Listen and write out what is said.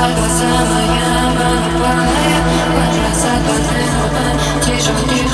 Красота самая моя, моя, моя красота, тяжелый